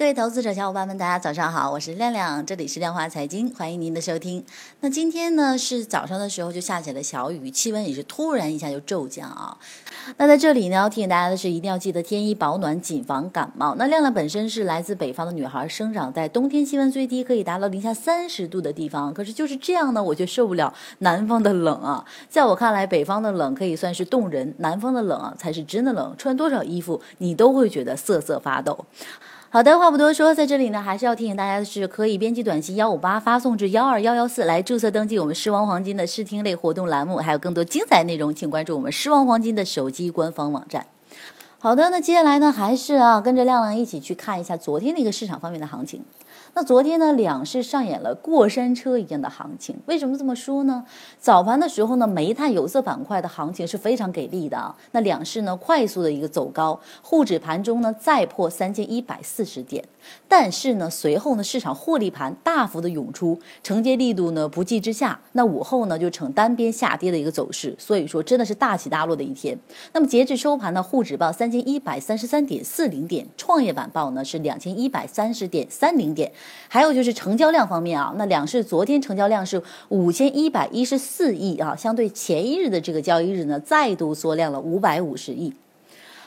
各位投资者小伙伴们，大家早上好，我是亮亮，这里是量化财经，欢迎您的收听。那今天呢是早上的时候就下起了小雨，气温也是突然一下就骤降啊。那在这里呢要提醒大家的是，一定要记得添衣保暖，谨防感冒。那亮亮本身是来自北方的女孩，生长在冬天气温最低可以达到零下三十度的地方，可是就是这样呢，我却受不了南方的冷啊。在我看来，北方的冷可以算是冻人，南方的冷啊才是真的冷，穿多少衣服你都会觉得瑟瑟发抖。好的，话不多说，在这里呢，还是要提醒大家的是，可以编辑短信幺五八发送至幺二幺幺四来注册登记我们狮王黄金的视听类活动栏目，还有更多精彩内容，请关注我们狮王黄金的手机官方网站。好的，那接下来呢，还是啊，跟着亮亮一起去看一下昨天的一个市场方面的行情。那昨天呢，两市上演了过山车一样的行情。为什么这么说呢？早盘的时候呢，煤炭、有色板块的行情是非常给力的啊。那两市呢，快速的一个走高，沪指盘中呢再破三千一百四十点。但是呢，随后呢，市场获利盘大幅的涌出，承接力度呢不济之下，那午后呢就呈单边下跌的一个走势。所以说，真的是大起大落的一天。那么截至收盘呢，沪指报三千一百三十三点四零点，创业板报呢是两千一百三十点三零点。还有就是成交量方面啊，那两市昨天成交量是五千一百一十四亿啊，相对前一日的这个交易日呢，再度缩量了五百五十亿。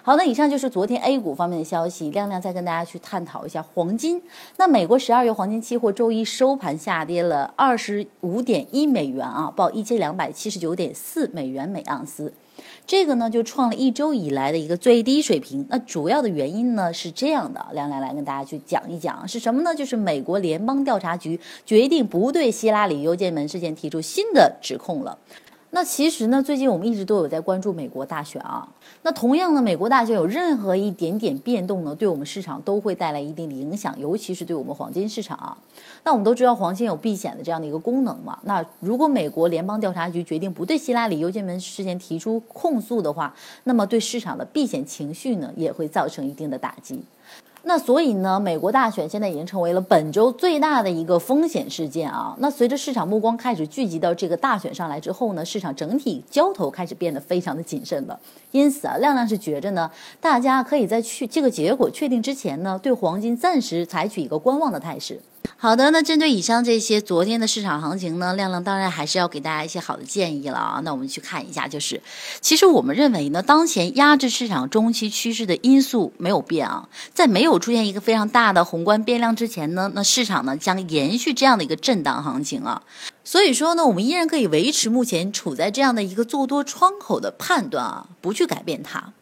好，那以上就是昨天 A 股方面的消息。亮亮再跟大家去探讨一下黄金。那美国十二月黄金期货周一收盘下跌了二十五点一美元啊，报一千两百七十九点四美元每盎司。这个呢，就创了一周以来的一个最低水平。那主要的原因呢是这样的，亮亮来跟大家去讲一讲是什么呢？就是美国联邦调查局决定不对希拉里邮件门事件提出新的指控了。那其实呢，最近我们一直都有在关注美国大选啊。那同样呢，美国大选有任何一点点变动呢，对我们市场都会带来一定的影响，尤其是对我们黄金市场啊。那我们都知道黄金有避险的这样的一个功能嘛。那如果美国联邦调查局决定不对希拉里邮件门事件提出控诉的话，那么对市场的避险情绪呢，也会造成一定的打击。那所以呢，美国大选现在已经成为了本周最大的一个风险事件啊。那随着市场目光开始聚集到这个大选上来之后呢，市场整体交投开始变得非常的谨慎了。因此啊，亮亮是觉着呢，大家可以在去这个结果确定之前呢，对黄金暂时采取一个观望的态势。好的，那针对以上这些昨天的市场行情呢，亮亮当然还是要给大家一些好的建议了啊。那我们去看一下，就是其实我们认为呢，当前压制市场中期趋势的因素没有变啊，在没有出现一个非常大的宏观变量之前呢，那市场呢将延续这样的一个震荡行情啊。所以说呢，我们依然可以维持目前处在这样的一个做多窗口的判断啊，不去改变它。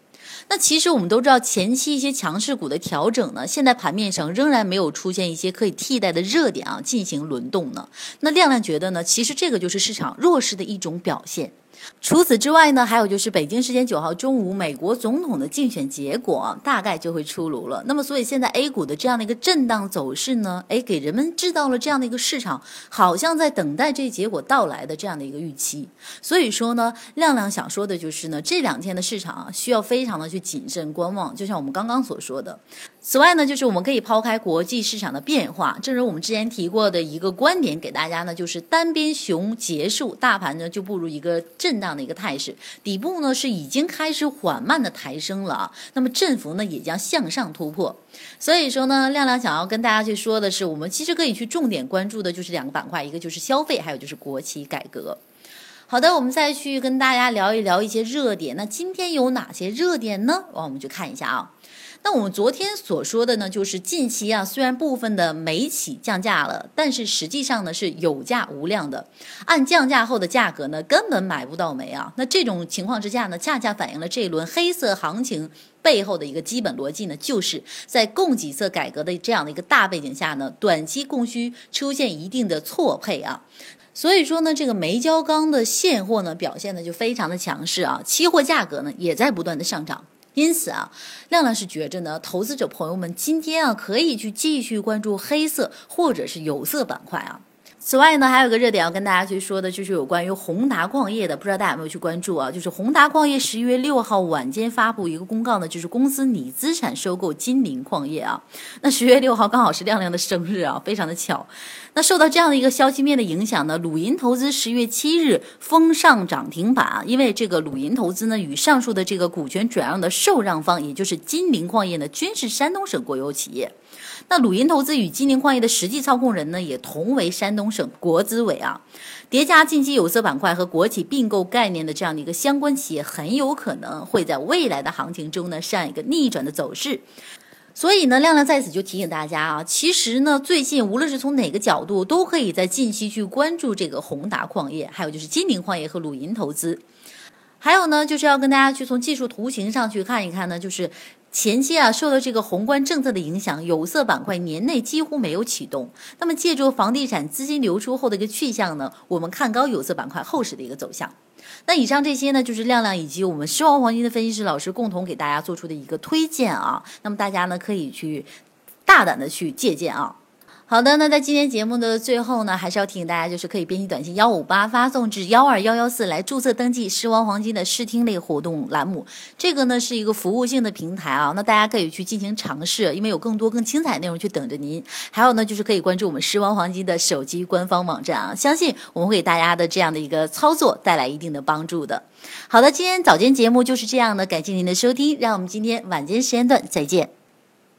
那其实我们都知道，前期一些强势股的调整呢，现在盘面上仍然没有出现一些可以替代的热点啊，进行轮动呢。那亮亮觉得呢，其实这个就是市场弱势的一种表现。除此之外呢，还有就是北京时间九号中午，美国总统的竞选结果大概就会出炉了。那么，所以现在 A 股的这样的一个震荡走势呢，哎，给人们制造了这样的一个市场，好像在等待这结果到来的这样的一个预期。所以说呢，亮亮想说的就是呢，这两天的市场啊，需要非常的去谨慎观望，就像我们刚刚所说的。此外呢，就是我们可以抛开国际市场的变化，正如我们之前提过的一个观点，给大家呢，就是单边熊结束，大盘呢就步入一个震荡的一个态势，底部呢是已经开始缓慢的抬升了啊，那么振幅呢也将向上突破。所以说呢，亮亮想要跟大家去说的是，我们其实可以去重点关注的就是两个板块，一个就是消费，还有就是国企改革。好的，我们再去跟大家聊一聊一些热点。那今天有哪些热点呢？我们去看一下啊。那我们昨天所说的呢，就是近期啊，虽然部分的煤企降价了，但是实际上呢是有价无量的，按降价后的价格呢，根本买不到煤啊。那这种情况之下呢，恰恰反映了这一轮黑色行情背后的一个基本逻辑呢，就是在供给侧改革的这样的一个大背景下呢，短期供需出现一定的错配啊。所以说呢，这个煤焦钢的现货呢，表现的就非常的强势啊，期货价格呢也在不断的上涨。因此啊，亮亮是觉着呢，投资者朋友们今天啊，可以去继续关注黑色或者是有色板块啊。此外呢，还有个热点要跟大家去说的，就是有关于宏达矿业的，不知道大家有没有去关注啊？就是宏达矿业十一月六号晚间发布一个公告呢，就是公司拟资产收购金陵矿业啊。那十月六号刚好是亮亮的生日啊，非常的巧。那受到这样的一个消息面的影响呢，鲁银投资十月七日封上涨停板，因为这个鲁银投资呢与上述的这个股权转让的受让方，也就是金陵矿业呢，均是山东省国有企业。那鲁银投资与金陵矿业的实际操控人呢，也同为山东省国资委啊。叠加近期有色板块和国企并购概念的这样的一个相关企业，很有可能会在未来的行情中呢上一个逆转的走势。所以呢，亮亮在此就提醒大家啊，其实呢，最近无论是从哪个角度，都可以在近期去关注这个宏达矿业，还有就是金陵矿业和鲁银投资。还有呢，就是要跟大家去从技术图形上去看一看呢，就是前期啊受到这个宏观政策的影响，有色板块年内几乎没有启动。那么借助房地产资金流出后的一个去向呢，我们看高有色板块后市的一个走向。那以上这些呢，就是亮亮以及我们狮王黄金的分析师老师共同给大家做出的一个推荐啊。那么大家呢可以去大胆的去借鉴啊。好的，那在今天节目的最后呢，还是要提醒大家，就是可以编辑短信幺五八发送至幺二幺幺四来注册登记狮王黄金的试听类活动栏目。这个呢是一个服务性的平台啊，那大家可以去进行尝试，因为有更多更精彩内容去等着您。还有呢，就是可以关注我们狮王黄金的手机官方网站啊，相信我们会给大家的这样的一个操作带来一定的帮助的。好的，今天早间节目就是这样的，感谢您的收听，让我们今天晚间时间段再见。